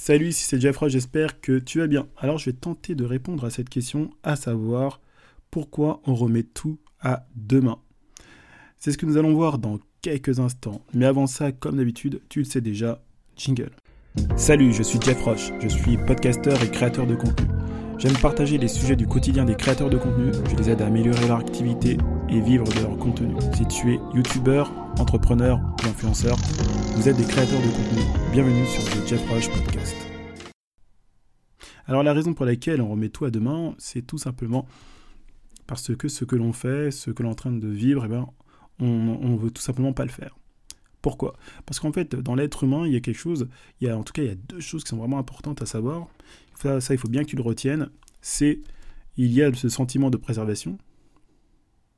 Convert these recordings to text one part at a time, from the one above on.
Salut, si c'est Jeffrey, j'espère que tu vas bien. Alors je vais tenter de répondre à cette question, à savoir pourquoi on remet tout à demain? C'est ce que nous allons voir dans quelques instants. Mais avant ça, comme d'habitude, tu le sais déjà, jingle. Salut, je suis Jeff Roche, je suis podcasteur et créateur de contenu. J'aime partager les sujets du quotidien des créateurs de contenu, je les aide à améliorer leur activité et vivre de leur contenu. Si tu es youtubeur, entrepreneur ou influenceur, vous êtes des créateurs de contenu. Bienvenue sur le Jeff Roche Podcast. Alors la raison pour laquelle on remet tout à demain, c'est tout simplement parce que ce que l'on fait, ce que l'on est en train de vivre, eh ben, on ne veut tout simplement pas le faire. Pourquoi? Parce qu'en fait, dans l'être humain, il y a quelque chose, il y a, en tout cas, il y a deux choses qui sont vraiment importantes à savoir. Ça, ça il faut bien que tu le retiennes. C'est, il y a ce sentiment de préservation,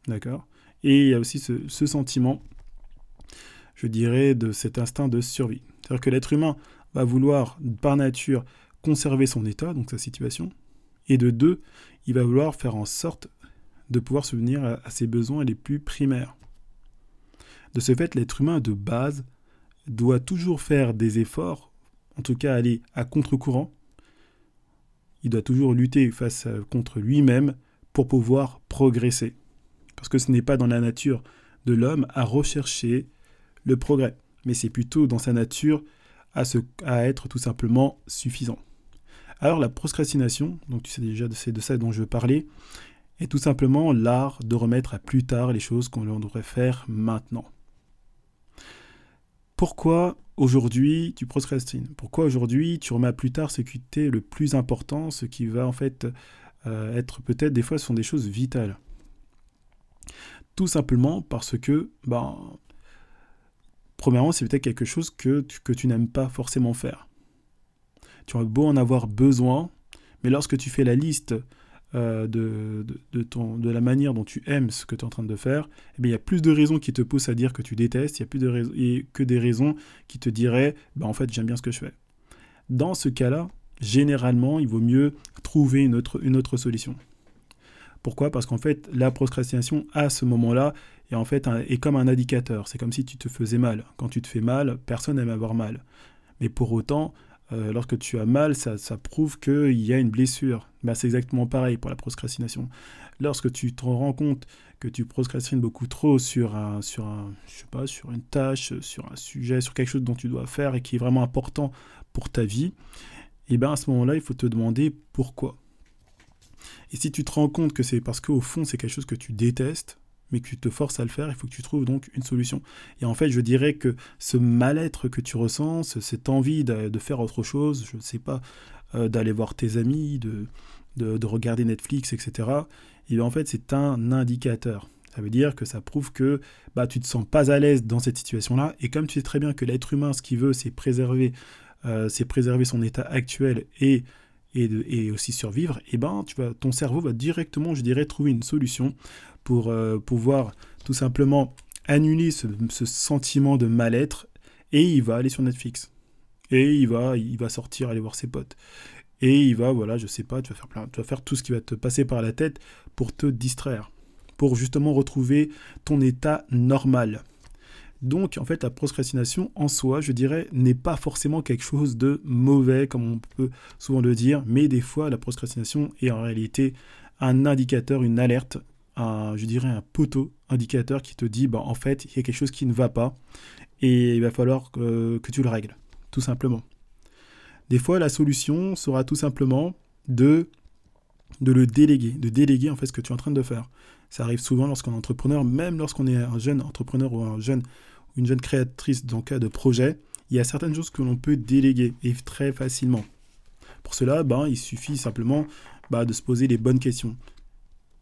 d'accord Et il y a aussi ce, sentiment, je dirais, de cet instinct de survie. C'est-à-dire que l'être humain va vouloir, par nature, conserver son état, donc sa situation, et de deux, il va vouloir faire en sorte de pouvoir subvenir à, à ses besoins les plus primaires. De ce fait, l'être humain de base doit toujours faire des efforts, en tout cas aller à contre-courant. Il doit toujours lutter face contre lui-même pour pouvoir progresser. Parce que ce n'est pas dans la nature de l'homme à rechercher le progrès, mais c'est plutôt dans sa nature à, être tout simplement suffisant. Alors la procrastination, donc tu sais déjà c'est de ça dont je veux parler, est tout simplement l'art de remettre à plus tard les choses qu'on devrait faire maintenant. Pourquoi aujourd'hui tu procrastines? Pourquoi aujourd'hui tu remets à plus tard ce qui était le plus important, ce qui va en fait euh, être peut-être des fois ce sont des choses vitales? Tout simplement parce que, ben, premièrement, c'est peut-être quelque chose que tu, que tu n'aimes pas forcément faire. Tu as beau en avoir besoin, mais lorsque tu fais la liste euh, de, de, ton, de la manière dont tu aimes ce que tu es en train de faire, eh bien, il y a plus de raisons qui te poussent à dire que tu détestes, il y a plus de raisons, que des raisons qui te diraient bah, en fait, j'aime bien ce que je fais. Dans ce cas-là, généralement, il vaut mieux trouver une autre, une autre solution. Pourquoi? Parce qu'en fait, la procrastination, à ce moment-là, est comme un indicateur. C'est comme si tu te faisais mal. Quand tu te fais mal, personne n'aime avoir mal. Mais pour autant, euh, lorsque tu as mal, ça, prouve qu'il y a une blessure. Ben, c'est exactement pareil pour la procrastination. Lorsque tu te rends compte que tu procrastines beaucoup trop sur, un, sur, un, je sur une tâche, sur un sujet, sur quelque chose dont tu dois faire et qui est vraiment important pour ta vie, et eh bien à ce moment-là, il faut te demander pourquoi. Et si tu te rends compte que c'est parce qu'au fond, c'est quelque chose que tu détestes, mais que tu te forces à le faire, il faut que tu trouves donc une solution. Et en fait, je dirais que ce mal-être que tu ressens, cette envie de, faire autre chose, je ne sais pas, euh, d'aller voir tes amis, de, de, regarder Netflix, etc., et en fait, c'est un indicateur. Ça veut dire que ça prouve que bah, tu ne te sens pas à l'aise dans cette situation-là. Et comme tu sais très bien que l'être humain, ce qu'il veut, c'est préserver, euh, c'est préserver son état actuel et et, aussi survivre, et eh ben, tu vas, ton cerveau va directement, je dirais, trouver une solution pour euh, pouvoir tout simplement annuler ce, sentiment de mal-être et il va aller sur Netflix. Et il va, il va sortir, aller voir ses potes. Et il va, voilà, je sais pas, tu vas faire plein, tu vas faire tout ce qui va te passer par la tête pour te distraire, pour justement retrouver ton état normal. Donc, en fait, la procrastination en soi, je dirais, n'est pas forcément quelque chose de mauvais, comme on peut souvent le dire, mais des fois, la procrastination est en réalité un indicateur, une alerte je dirais, un poteau indicateur qui te dit, bah, en fait, il y a quelque chose qui ne va pas et il va falloir que, que tu le règles, tout simplement. Des fois, la solution sera tout simplement de, de le déléguer, de déléguer en fait ce que tu es en train de faire. Ça arrive souvent lorsqu'on est entrepreneur, même lorsqu'on est un jeune entrepreneur ou un jeune, une jeune créatrice dans le cas de projet, il y a certaines choses que l'on peut déléguer et très facilement. Pour cela, ben, il suffit simplement bah, de se poser les bonnes questions.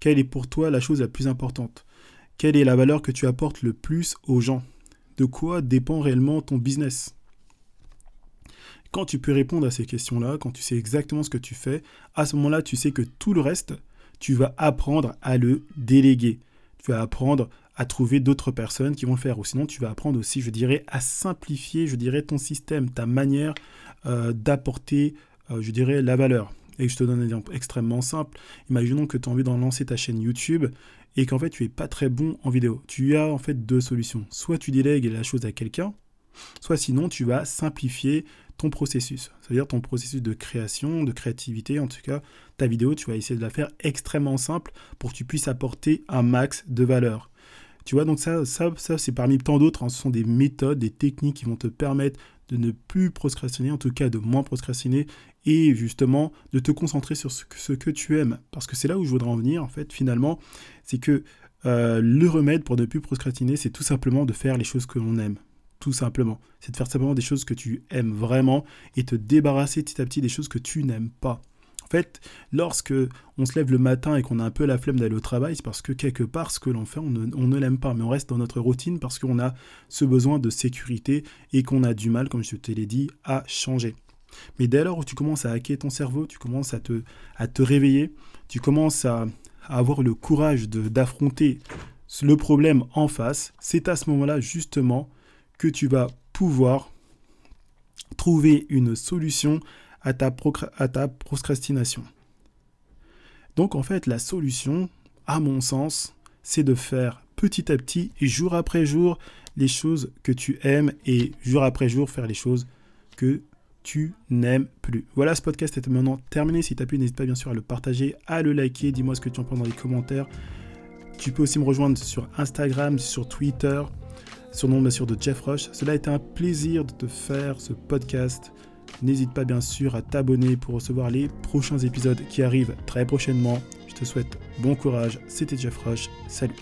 Quelle est pour toi la chose la plus importante? Quelle est la valeur que tu apportes le plus aux gens? De quoi dépend réellement ton business? Quand tu peux répondre à ces questions-là, quand tu sais exactement ce que tu fais, à ce moment-là, tu sais que tout le reste, tu vas apprendre à le déléguer. Tu vas apprendre à trouver d'autres personnes qui vont le faire. Ou sinon, tu vas apprendre aussi, je dirais, à simplifier, je dirais, ton système, ta manière euh, d'apporter, euh, je dirais, la valeur. Et je te donne un exemple extrêmement simple. Imaginons que tu as envie d'en lancer ta chaîne YouTube et qu'en fait tu es pas très bon en vidéo. Tu as en fait deux solutions. Soit tu délègues la chose à quelqu'un, soit sinon tu vas simplifier ton processus. C'est-à-dire ton processus de création, de créativité, en tout cas, ta vidéo, tu vas essayer de la faire extrêmement simple pour que tu puisses apporter un max de valeur. Tu vois, donc ça, ça, ça c'est parmi tant d'autres, hein. ce sont des méthodes, des techniques qui vont te permettre de ne plus procrastiner, en tout cas de moins procrastiner, et justement de te concentrer sur ce que, tu aimes. Parce que c'est là où je voudrais en venir, en fait, finalement, c'est que euh, le remède pour ne plus procrastiner, c'est tout simplement de faire les choses que l'on aime. Tout simplement. C'est de faire simplement des choses que tu aimes vraiment et te débarrasser petit à petit des choses que tu n'aimes pas. En fait, lorsque on se lève le matin et qu'on a un peu la flemme d'aller au travail, c'est parce que quelque part, ce que l'on fait, on ne, l'aime pas, mais on reste dans notre routine parce qu'on a ce besoin de sécurité et qu'on a du mal, comme je te l'ai dit, à changer. Mais dès lors où tu commences à hacker ton cerveau, tu commences à te, à te réveiller, tu commences à, avoir le courage d'affronter le problème en face, c'est à ce moment-là justement que tu vas pouvoir trouver une solution à ta, procrastination. Donc en fait, la solution, à mon sens, c'est de faire petit à petit et jour après jour les choses que tu aimes et jour après jour faire les choses que tu n'aimes plus. Voilà, ce podcast est maintenant terminé. Si tu as pu, n'hésite pas bien sûr à le partager, à le liker. Dis-moi ce que tu en penses dans les commentaires. Tu peux aussi me rejoindre sur Instagram, sur Twitter, sur le nom bien sûr de Jeff Roche. Cela a été un plaisir de te faire ce podcast. N'hésite pas bien sûr à t'abonner pour recevoir les prochains épisodes qui arrivent très prochainement. Je te souhaite bon courage. C'était Jeff Roche. Salut.